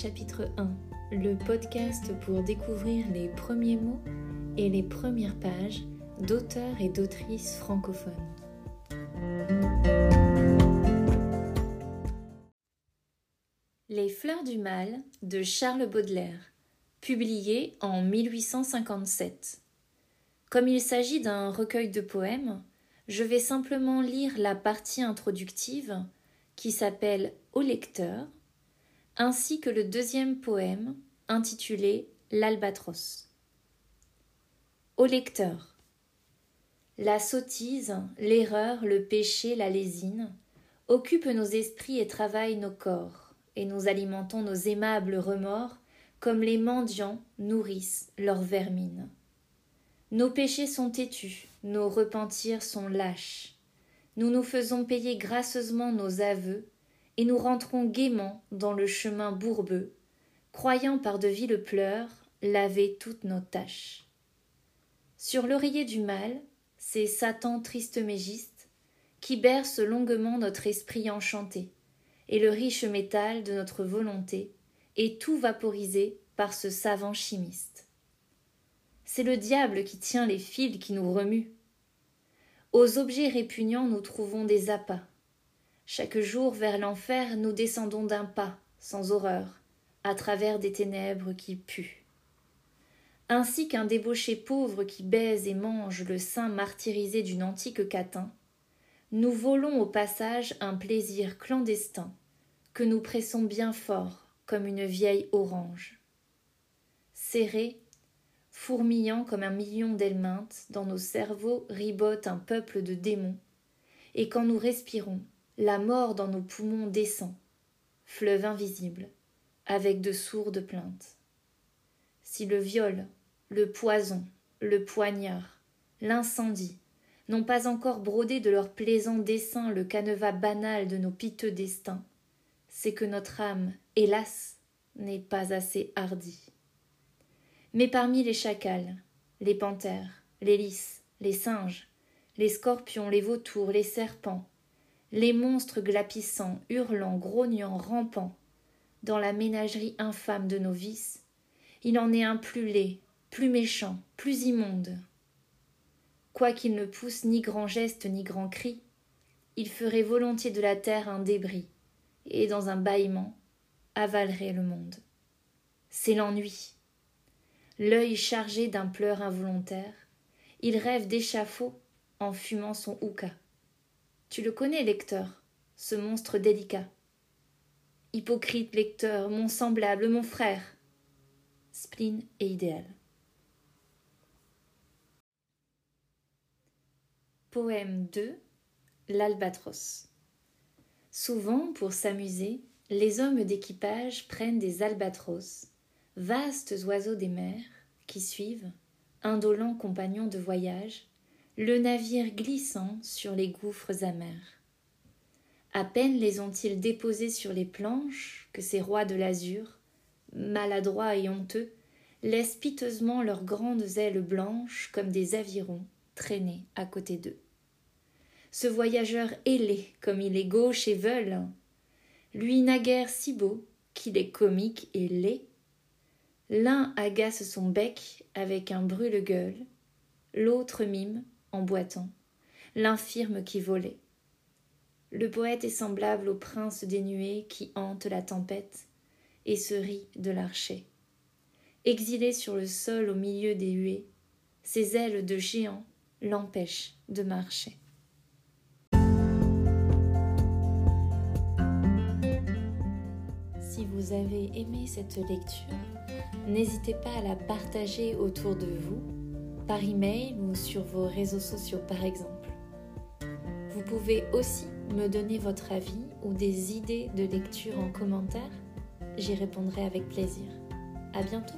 chapitre 1, le podcast pour découvrir les premiers mots et les premières pages d'auteurs et d'autrices francophones. Les fleurs du mal de Charles Baudelaire, publié en 1857. Comme il s'agit d'un recueil de poèmes, je vais simplement lire la partie introductive qui s'appelle Au lecteur ainsi que le deuxième poème intitulé L'Albatros. Au lecteur. La sottise, l'erreur, le péché, la lésine occupent nos esprits et travaillent nos corps, et nous alimentons nos aimables remords comme les mendiants nourrissent leurs vermines. Nos péchés sont têtus, nos repentirs sont lâches. Nous nous faisons payer gracieusement nos aveux et nous rentrons gaiement dans le chemin bourbeux, croyant par de viles pleurs laver toutes nos tâches. Sur l'oreiller du mal, c'est Satan tristemégiste qui berce longuement notre esprit enchanté, et le riche métal de notre volonté est tout vaporisé par ce savant chimiste. C'est le diable qui tient les fils qui nous remuent. Aux objets répugnants nous trouvons des appâts, chaque jour vers l'enfer nous descendons d'un pas, sans horreur, à travers des ténèbres qui puent. Ainsi qu'un débauché pauvre qui baise et mange le sein martyrisé d'une antique catin, nous volons au passage un plaisir clandestin que nous pressons bien fort comme une vieille orange. Serré, fourmillant comme un million d'helminthes, dans nos cerveaux ribote un peuple de démons, et quand nous respirons, la mort dans nos poumons descend, fleuve invisible, avec de sourdes plaintes. Si le viol, le poison, le poignard, l'incendie n'ont pas encore brodé de leurs plaisants dessins le canevas banal de nos piteux destins, c'est que notre âme, hélas, n'est pas assez hardie. Mais parmi les chacals, les panthères, les lys, les singes, les scorpions, les vautours, les serpents, les monstres glapissants, hurlants, grognants, rampants, dans la ménagerie infâme de nos vices, il en est un plus laid, plus méchant, plus immonde. Quoiqu'il ne pousse ni grand geste ni grand cri, il ferait volontiers de la terre un débris, et dans un bâillement avalerait le monde. C'est l'ennui. L'œil chargé d'un pleur involontaire, il rêve d'échafaud en fumant son houka. Tu le connais, lecteur, ce monstre délicat. Hypocrite lecteur, mon semblable, mon frère. Spleen et idéal. Poème 2 L'albatros. Souvent, pour s'amuser, les hommes d'équipage prennent des albatros, vastes oiseaux des mers, qui suivent, indolents compagnons de voyage, le navire glissant sur les gouffres amers. À peine les ont-ils déposés sur les planches que ces rois de l'azur, maladroits et honteux, laissent piteusement leurs grandes ailes blanches comme des avirons traîner à côté d'eux. Ce voyageur ailé comme il est gauche et veule, lui naguère si beau qu'il est comique et laid, l'un agace son bec avec un brûle-gueule, l'autre mime en boitant, l'infirme qui volait. Le poète est semblable au prince des nuées qui hante la tempête et se rit de l'archer. Exilé sur le sol au milieu des huées, ses ailes de géant l'empêchent de marcher. Si vous avez aimé cette lecture, n'hésitez pas à la partager autour de vous par email ou sur vos réseaux sociaux par exemple. Vous pouvez aussi me donner votre avis ou des idées de lecture en commentaire. J'y répondrai avec plaisir. À bientôt!